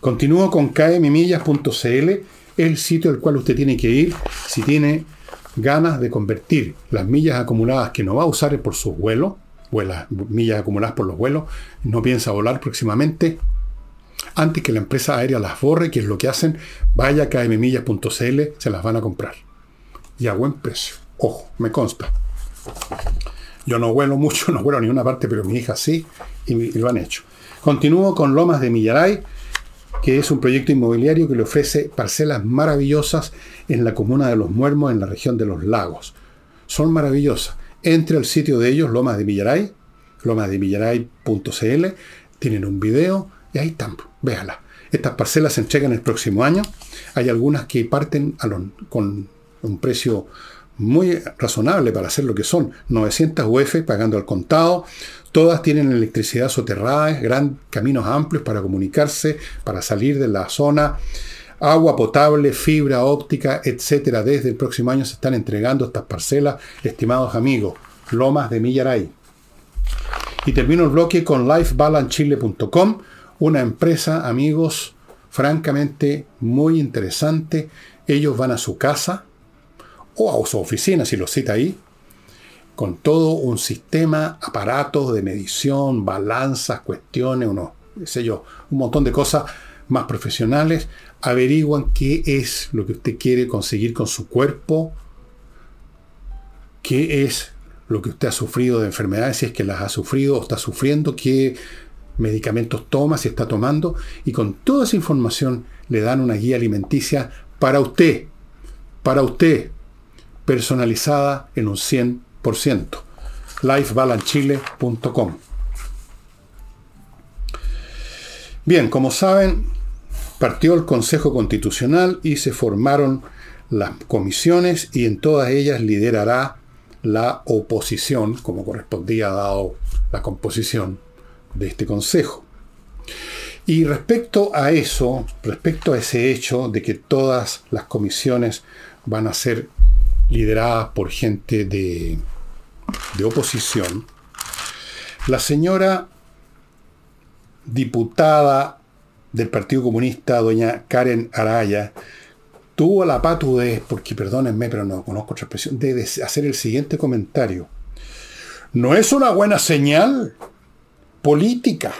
Continúo con kmimillas.cl, el sitio al cual usted tiene que ir si tiene ganas de convertir las millas acumuladas que no va a usar por sus vuelos, o las millas acumuladas por los vuelos, no piensa volar próximamente, antes que la empresa aérea las borre, que es lo que hacen, vaya a kmmillas.cl, se las van a comprar. Y a buen precio. Ojo, me consta. Yo no vuelo mucho, no vuelo a ninguna parte, pero mi hija sí, y lo han hecho. Continúo con Lomas de Millaray, que es un proyecto inmobiliario que le ofrece parcelas maravillosas en la comuna de Los Muermos, en la región de los lagos. Son maravillosas. Entre al sitio de ellos, Lomas de Millaray, lomasdemillaray.cl, tienen un video y ahí están, véala. Estas parcelas se entregan el próximo año. Hay algunas que parten con un precio muy razonable para hacer lo que son. 900 UF pagando al contado. Todas tienen electricidad soterrada, gran, caminos amplios para comunicarse, para salir de la zona. Agua potable, fibra óptica, etcétera. Desde el próximo año se están entregando estas parcelas, estimados amigos. Lomas de Millaray. Y termino el bloque con lifebalancechile.com, una empresa, amigos, francamente muy interesante. Ellos van a su casa, o a su oficina, si lo cita ahí, con todo un sistema, aparatos de medición, balanzas, cuestiones, sé yo, un montón de cosas más profesionales, averiguan qué es lo que usted quiere conseguir con su cuerpo, qué es lo que usted ha sufrido de enfermedades, si es que las ha sufrido o está sufriendo, qué medicamentos toma, si está tomando, y con toda esa información le dan una guía alimenticia para usted, para usted, personalizada en un 100%. lifebalancechile.com Bien, como saben, partió el Consejo Constitucional y se formaron las comisiones y en todas ellas liderará la oposición, como correspondía dado la composición de este Consejo. Y respecto a eso, respecto a ese hecho de que todas las comisiones van a ser liderada por gente de, de oposición, la señora diputada del Partido Comunista, doña Karen Araya, tuvo la patudez, porque perdónenme, pero no conozco otra expresión, de hacer el siguiente comentario. No es una buena señal política,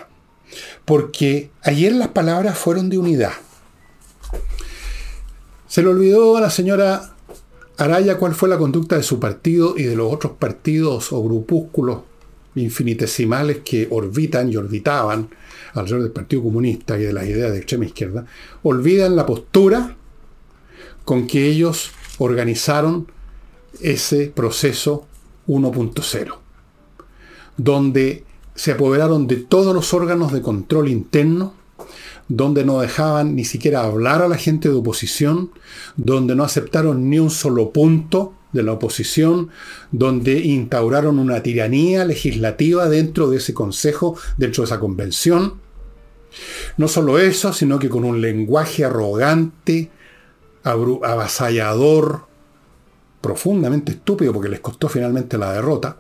porque ayer las palabras fueron de unidad. Se le olvidó a la señora Araya cuál fue la conducta de su partido y de los otros partidos o grupúsculos infinitesimales que orbitan y orbitaban alrededor del Partido Comunista y de las ideas de extrema izquierda, olvidan la postura con que ellos organizaron ese proceso 1.0, donde se apoderaron de todos los órganos de control interno, donde no dejaban ni siquiera hablar a la gente de oposición, donde no aceptaron ni un solo punto de la oposición, donde instauraron una tiranía legislativa dentro de ese consejo, dentro de esa convención. No solo eso, sino que con un lenguaje arrogante, avasallador, profundamente estúpido, porque les costó finalmente la derrota.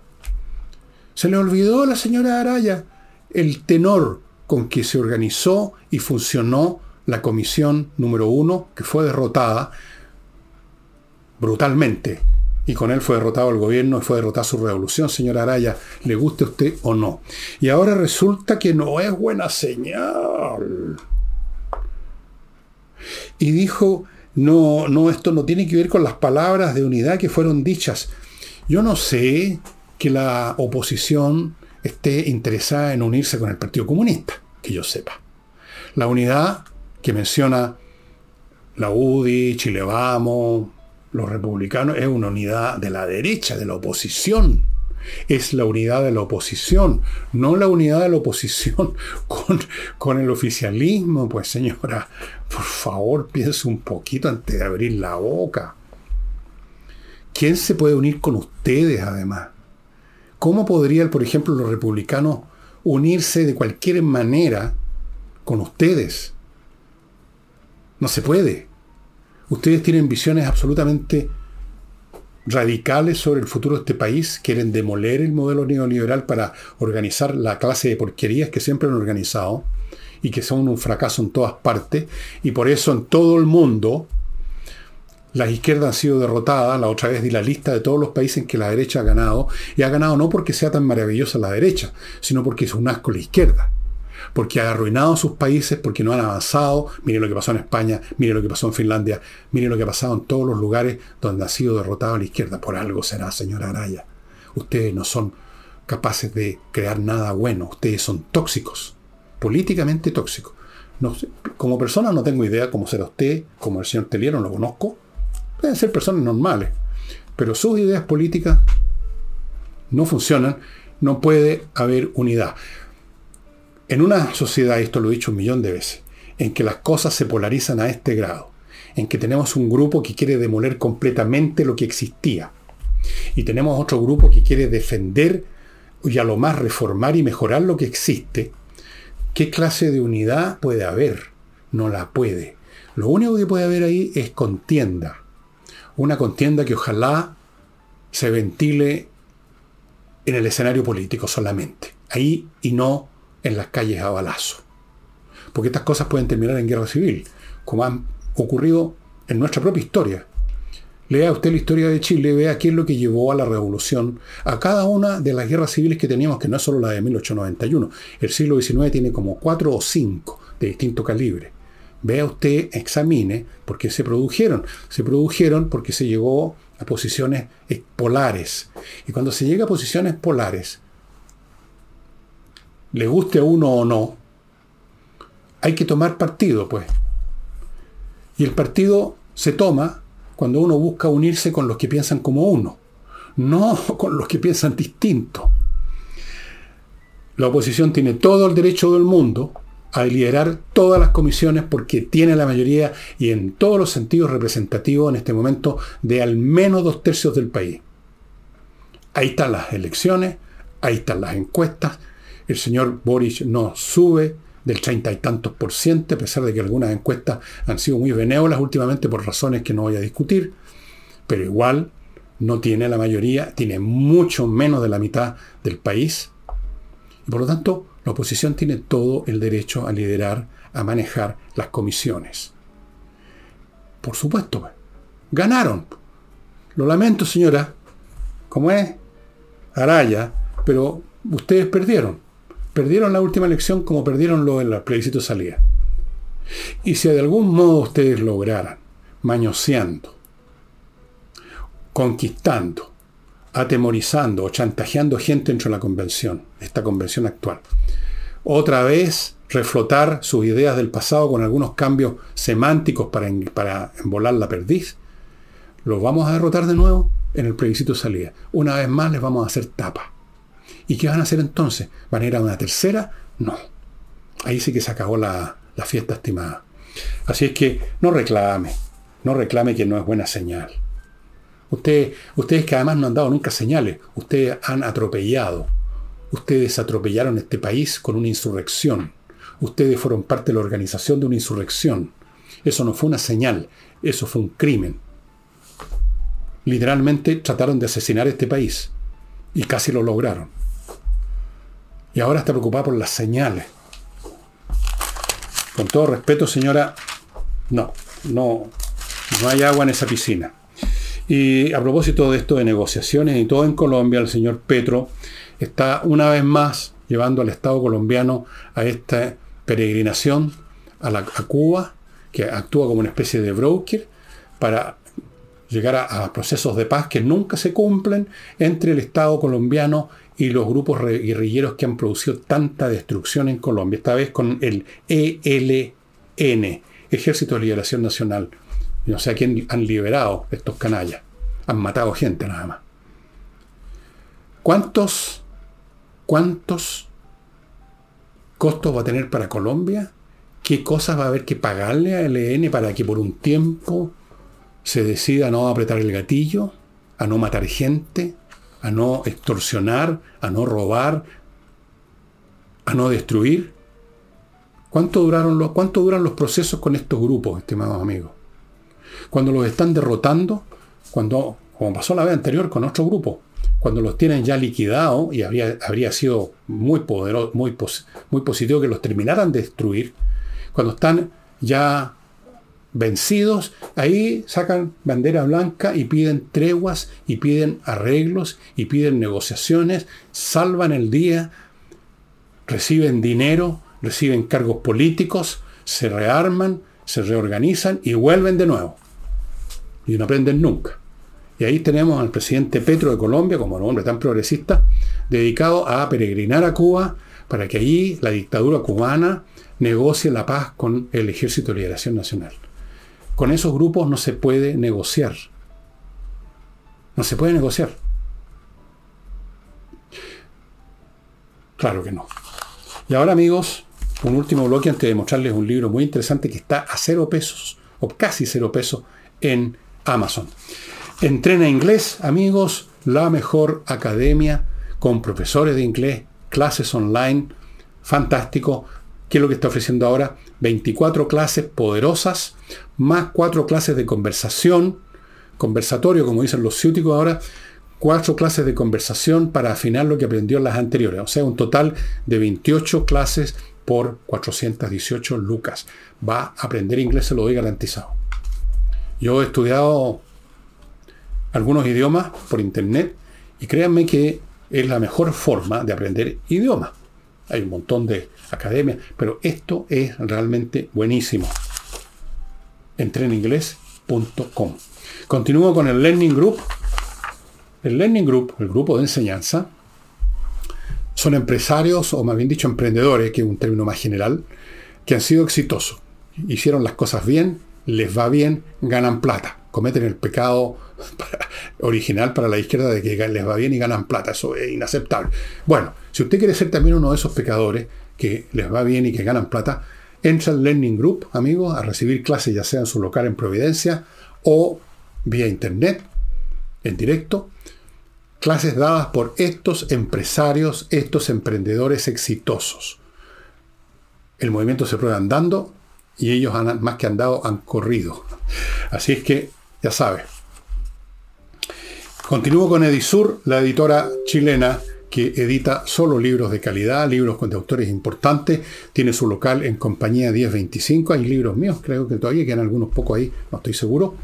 Se le olvidó a la señora Araya el tenor con que se organizó y funcionó la comisión número uno, que fue derrotada brutalmente. Y con él fue derrotado el gobierno y fue derrotada su revolución, señora Araya, le guste a usted o no. Y ahora resulta que no es buena señal. Y dijo, No, no, esto no tiene que ver con las palabras de unidad que fueron dichas. Yo no sé que la oposición esté interesada en unirse con el Partido Comunista, que yo sepa. La unidad que menciona la UDI, Chile Vamos, los republicanos, es una unidad de la derecha, de la oposición. Es la unidad de la oposición, no la unidad de la oposición con, con el oficialismo. Pues señora, por favor, piense un poquito antes de abrir la boca. ¿Quién se puede unir con ustedes además? ¿Cómo podrían, por ejemplo, los republicanos unirse de cualquier manera con ustedes? No se puede. Ustedes tienen visiones absolutamente radicales sobre el futuro de este país, quieren demoler el modelo neoliberal para organizar la clase de porquerías que siempre han organizado y que son un fracaso en todas partes, y por eso en todo el mundo las izquierdas han sido derrotadas, la otra vez di la lista de todos los países en que la derecha ha ganado, y ha ganado no porque sea tan maravillosa la derecha, sino porque es un asco la izquierda porque ha arruinado sus países, porque no han avanzado. Miren lo que pasó en España, miren lo que pasó en Finlandia, miren lo que ha pasado en todos los lugares donde ha sido derrotada la izquierda. Por algo será, señora Araya. Ustedes no son capaces de crear nada bueno, ustedes son tóxicos, políticamente tóxicos. Como persona no tengo idea cómo será usted, como el señor Teliero, no lo conozco. Pueden ser personas normales, pero sus ideas políticas no funcionan, no puede haber unidad. En una sociedad, esto lo he dicho un millón de veces, en que las cosas se polarizan a este grado, en que tenemos un grupo que quiere demoler completamente lo que existía, y tenemos otro grupo que quiere defender y a lo más reformar y mejorar lo que existe, ¿qué clase de unidad puede haber? No la puede. Lo único que puede haber ahí es contienda. Una contienda que ojalá se ventile en el escenario político solamente. Ahí y no en las calles a balazo. Porque estas cosas pueden terminar en guerra civil, como han ocurrido en nuestra propia historia. Lea usted la historia de Chile, vea qué es lo que llevó a la revolución, a cada una de las guerras civiles que teníamos, que no es solo la de 1891. El siglo XIX tiene como cuatro o cinco de distinto calibre. Vea usted, examine por qué se produjeron. Se produjeron porque se llegó a posiciones polares. Y cuando se llega a posiciones polares, le guste a uno o no, hay que tomar partido, pues. Y el partido se toma cuando uno busca unirse con los que piensan como uno, no con los que piensan distinto. La oposición tiene todo el derecho del mundo a liderar todas las comisiones porque tiene la mayoría y en todos los sentidos representativos en este momento de al menos dos tercios del país. Ahí están las elecciones, ahí están las encuestas, el señor Boris no sube del treinta y tantos por ciento, a pesar de que algunas encuestas han sido muy benévolas últimamente por razones que no voy a discutir, pero igual no tiene la mayoría, tiene mucho menos de la mitad del país. Y por lo tanto, la oposición tiene todo el derecho a liderar, a manejar las comisiones. Por supuesto, pues, ganaron. Lo lamento, señora, como es Araya, pero ustedes perdieron. Perdieron la última elección como perdieron lo en el plebiscito salida. Y si de algún modo ustedes lograran, mañoseando, conquistando, atemorizando o chantajeando gente dentro de la convención, esta convención actual, otra vez reflotar sus ideas del pasado con algunos cambios semánticos para, embolar la perdiz, los vamos a derrotar de nuevo en el plebiscito salida. Una vez más les vamos a hacer tapa. ¿Y qué van a hacer entonces? ¿Van a ir a una tercera? No. Ahí sí que se acabó la, fiesta estimada. Así es que no reclame, no reclame que no es buena señal. Ustedes, ustedes que además no han dado nunca señales, ustedes han atropellado. Ustedes atropellaron este país con una insurrección. Ustedes fueron parte de la organización de una insurrección. Eso no fue una señal, eso fue un crimen. Literalmente trataron de asesinar este país y casi lo lograron. Y ahora está preocupada por las señales. Con todo respeto, señora, no, no, no hay agua en esa piscina. Y a propósito de esto de negociaciones y todo en Colombia, el señor Petro está una vez más llevando al Estado colombiano a esta peregrinación a, Cuba, que actúa como una especie de broker, para llegar a, a, procesos de paz que nunca se cumplen entre el Estado colombiano y los grupos guerrilleros que han producido tanta destrucción en Colombia, esta vez con el ELN, Ejército de Liberación Nacional. No sé a quién han liberado estos canallas. Han matado gente nada más. ¿Cuántos, cuántos costos va a tener para Colombia? ¿Qué cosas va a haber que pagarle a ELN para que por un tiempo se decida a no apretar el gatillo, a no matar gente, a no extorsionar, a no robar, a no destruir? ¿Cuánto, duraron ¿Cuánto duran los procesos con estos grupos, estimados amigos? Cuando los están derrotando, cuando, como pasó la vez anterior con otro grupo, cuando los tienen ya liquidados, y habría, habría sido muy, poderoso, muy, muy positivo que los terminaran de destruir, cuando están ya vencidos, ahí sacan bandera blanca y piden treguas y piden arreglos y piden negociaciones, salvan el día, reciben dinero, reciben cargos políticos, se rearman, se reorganizan y vuelven de nuevo. Y no aprenden nunca. Y ahí tenemos al presidente Petro de Colombia, como un hombre tan progresista, dedicado a peregrinar a Cuba para que allí la dictadura cubana negocie la paz con el Ejército de Liberación Nacional. Con esos grupos no se puede negociar. No se puede negociar. Claro que no. Y ahora amigos, un último bloque antes de mostrarles un libro muy interesante que está a cero pesos, o casi cero pesos, en Amazon. Entrena inglés, amigos, la mejor academia con profesores de inglés, clases online, fantástico. ¿Qué es lo que está ofreciendo ahora? 24 clases poderosas, más 4 clases de conversación, conversatorio, como dicen los ciúticos ahora, 4 clases de conversación para afinar lo que aprendió en las anteriores. O sea, un total de 28 clases por 418 lucas. Va a aprender inglés, se lo doy garantizado. Yo he estudiado algunos idiomas por internet y créanme que es la mejor forma de aprender idiomas. Hay un montón de academias, pero esto es realmente buenísimo. Entreninglés.com. Continúo con el Learning Group. El Learning Group, el grupo de enseñanza, son empresarios, o más bien dicho emprendedores, que es un término más general, que han sido exitosos. Hicieron las cosas bien, les va bien, ganan plata. Cometen el pecado original para la izquierda de que les va bien y ganan plata. Eso es inaceptable. Bueno, si usted quiere ser también uno de esos pecadores que les va bien y que ganan plata, entra al Learning Group, amigos, a recibir clases ya sea en su local en Providencia o vía internet, en directo. Clases dadas por estos empresarios, estos emprendedores exitosos. El movimiento se prueba andando y ellos han, más que andado han corrido. Así es que, ya sabes, Continúo con Edisur, la editora chilena que edita solo libros de calidad, libros de autores importantes. Tiene su local en compañía 1025. Hay libros míos, creo que todavía quedan algunos pocos ahí, no estoy seguro.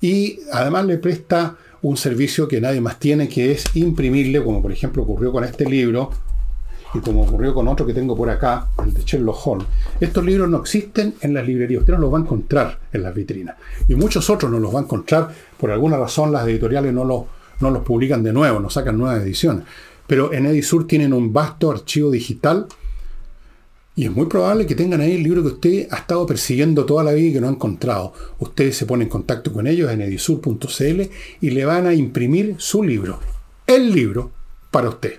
Y además le presta un servicio que nadie más tiene, que es imprimirle, como por ejemplo ocurrió con este libro, y como ocurrió con otro que tengo por acá, el de Sherlock Holmes. Estos libros no existen en las librerías, usted no los va a encontrar en las vitrinas. Y muchos otros no los va a encontrar, por alguna razón las editoriales no los no los publican de nuevo, no sacan nuevas ediciones. Pero en Edisur tienen un vasto archivo digital y es muy probable que tengan ahí el libro que usted ha estado persiguiendo toda la vida y que no ha encontrado. Usted se pone en contacto con ellos en edisur.cl y le van a imprimir su libro. El libro para usted.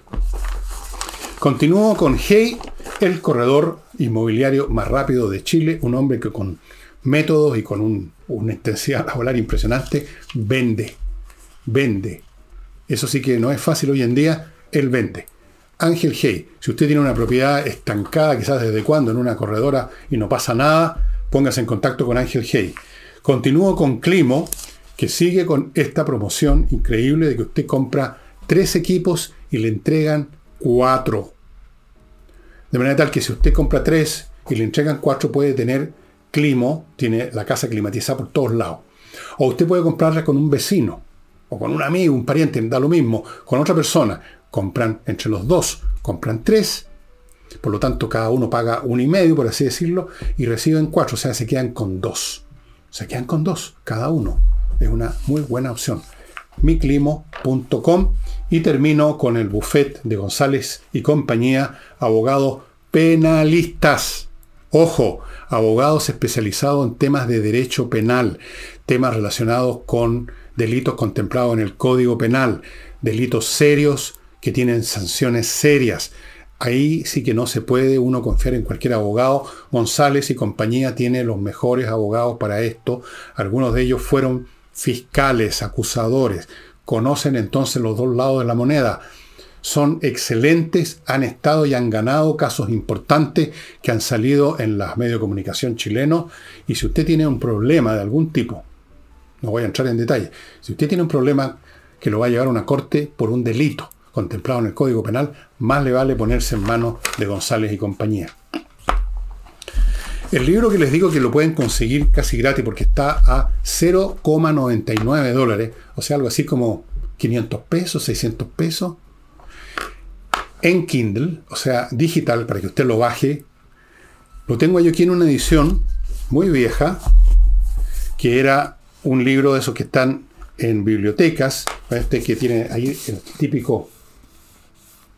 Continúo con Hey, el corredor inmobiliario más rápido de Chile, un hombre que con métodos y con una intensidad laboral impresionante vende, vende, eso sí que no es fácil hoy en día, él vende. Ángel Hey, si usted tiene una propiedad estancada, quizás desde cuándo, en una corredora y no pasa nada, póngase en contacto con Ángel Hey. Continúo con Climo, que sigue con esta promoción increíble de que usted compra tres equipos y le entregan cuatro. De manera tal que si usted compra tres y le entregan cuatro, puede tener Climo, tiene la casa climatizada por todos lados. O usted puede comprarla con un vecino o con un amigo, un pariente, da lo mismo, con otra persona, compran entre los dos, compran tres, por lo tanto cada uno paga un y medio, por así decirlo, y reciben cuatro, o sea, se quedan con dos. Se quedan con dos, cada uno. Es una muy buena opción. miclimo.com y termino con el buffet de González y compañía, abogados penalistas. Ojo, abogados especializados en temas de derecho penal, temas relacionados con delitos contemplados en el Código Penal, delitos serios que tienen sanciones serias. Ahí sí que no se puede uno confiar en cualquier abogado. González y compañía tiene los mejores abogados para esto. Algunos de ellos fueron fiscales, acusadores. Conocen entonces los dos lados de la moneda son excelentes, han estado y han ganado casos importantes que han salido en los medios de comunicación chilenos. Y si usted tiene un problema de algún tipo, no voy a entrar en detalle, si usted tiene un problema que lo va a llevar a una corte por un delito contemplado en el Código Penal, más le vale ponerse en manos de González y compañía. El libro que les digo que lo pueden conseguir casi gratis porque está a 0,99 dólares, o sea, algo así como 500 pesos, 600 pesos, en Kindle, o sea, digital, para que usted lo baje. Lo tengo yo aquí en una edición muy vieja, que era un libro de esos que están en bibliotecas, este que tiene ahí el típico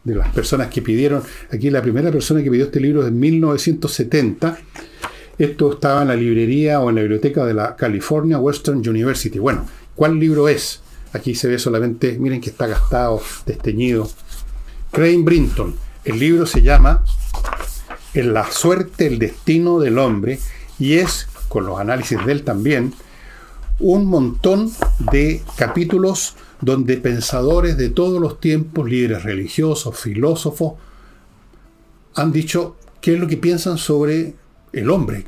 de las personas que pidieron, aquí la primera persona que pidió este libro es de 1970, esto estaba en la librería o en la biblioteca de la California Western University. Bueno, ¿cuál libro es? Aquí se ve solamente, miren que está gastado, desteñido. Crane Brinton. El libro se llama En la suerte, el destino del hombre y es, con los análisis de él también, un montón de capítulos donde pensadores de todos los tiempos, líderes religiosos, filósofos, han dicho qué es lo que piensan sobre el hombre,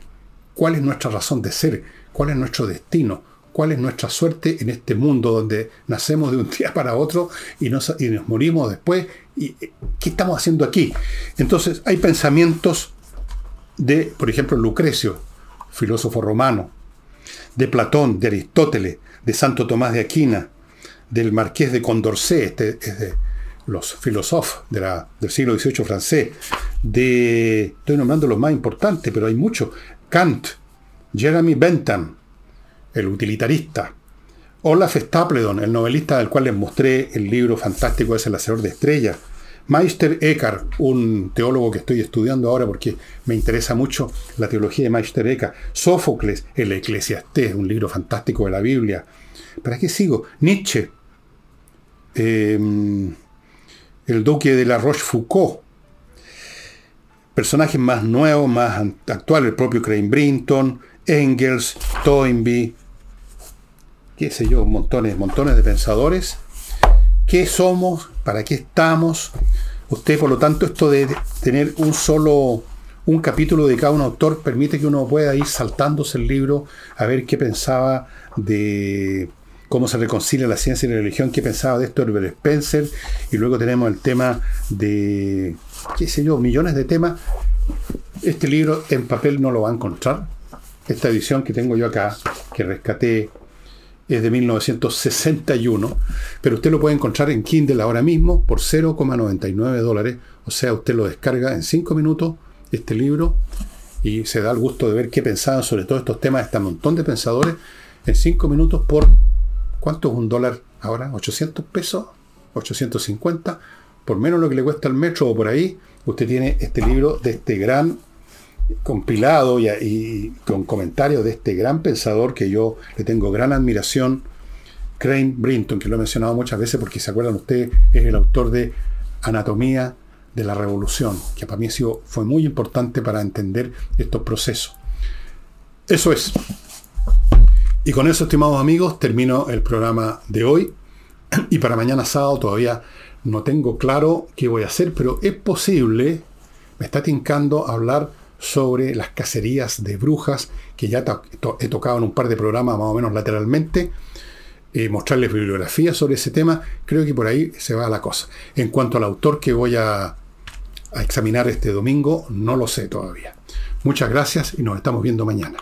cuál es nuestra razón de ser, cuál es nuestro destino, cuál es nuestra suerte en este mundo donde nacemos de un día para otro y nos, y nos morimos después. ¿Y eh, qué estamos haciendo aquí? Entonces hay pensamientos de, por ejemplo, Lucrecio, filósofo romano, de Platón, de Aristóteles, de Santo Tomás de Aquina, del Marqués de Condorcet, este es de los filósofos de del siglo XVIII francés, de, estoy nombrando los más importantes, pero hay muchos, Kant, Jeremy Bentham, el utilitarista. Olaf Stapledon, el novelista del cual les mostré el libro fantástico es El Hacedor de Estrellas. Meister Eckhart, un teólogo que estoy estudiando ahora porque me interesa mucho la teología de Meister Eckhart. Sófocles, El Eclesiastés, un libro fantástico de la Biblia. ¿Para qué sigo? Nietzsche, em, el duque de la Rochefoucauld, personajes más nuevos, más actuales, el propio Crane Brinton, Engels, Toynbee, qué sé yo, montones, montones de pensadores. ¿Qué somos? ¿Para qué estamos? Usted, por lo tanto, esto de tener un solo, un capítulo dedicado a un autor permite que uno pueda ir saltándose el libro a ver qué pensaba de cómo se reconcilia la ciencia y la religión, qué pensaba de esto Herbert Spencer, y luego tenemos el tema de, qué sé yo, millones de temas. Este libro en papel no lo va a encontrar. Esta edición que tengo yo acá, que rescaté es de 1961, pero usted lo puede encontrar en Kindle ahora mismo por 0,99 dólares. O sea, usted lo descarga en 5 minutos, este libro, y se da el gusto de ver qué pensaban sobre todos estos temas. Está un montón de pensadores en 5 minutos por... ¿Cuánto es un dólar ahora? ¿800 pesos? ¿850? Por menos lo que le cuesta el metro o por ahí, usted tiene este libro de este gran compilado y, con comentarios de este gran pensador que yo le tengo gran admiración, Crane Brinton, que lo he mencionado muchas veces porque se acuerdan ustedes, es el autor de Anatomía de la Revolución, que para mí fue muy importante para entender estos procesos. Eso es. Y con eso, estimados amigos, termino el programa de hoy. Y para mañana sábado todavía no tengo claro qué voy a hacer, pero es posible, me está tincando hablar sobre las cacerías de brujas, que ya he tocado en un par de programas más o menos lateralmente, eh, mostrarles bibliografía sobre ese tema, creo que por ahí se va la cosa. En cuanto al autor que voy a, a examinar este domingo, no lo sé todavía. Muchas gracias y nos estamos viendo mañana.